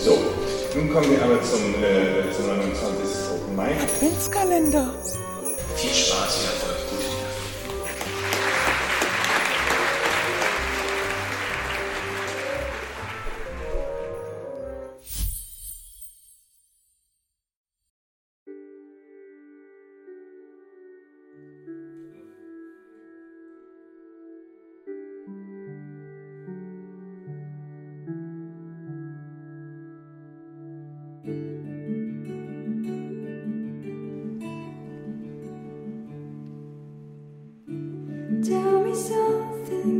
So, nun kommen wir aber zum, äh, zum 29. Mai. Adventskalender. Viel Spaß, ihr Erfolg. Something,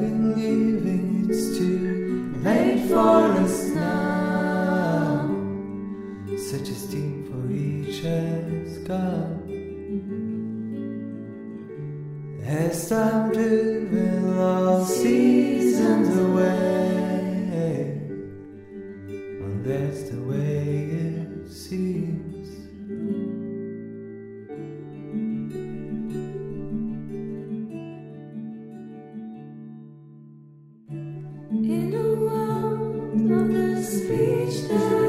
Loving, leaving, it's too late for us now. Such esteem for each has gone. As time driven Christ.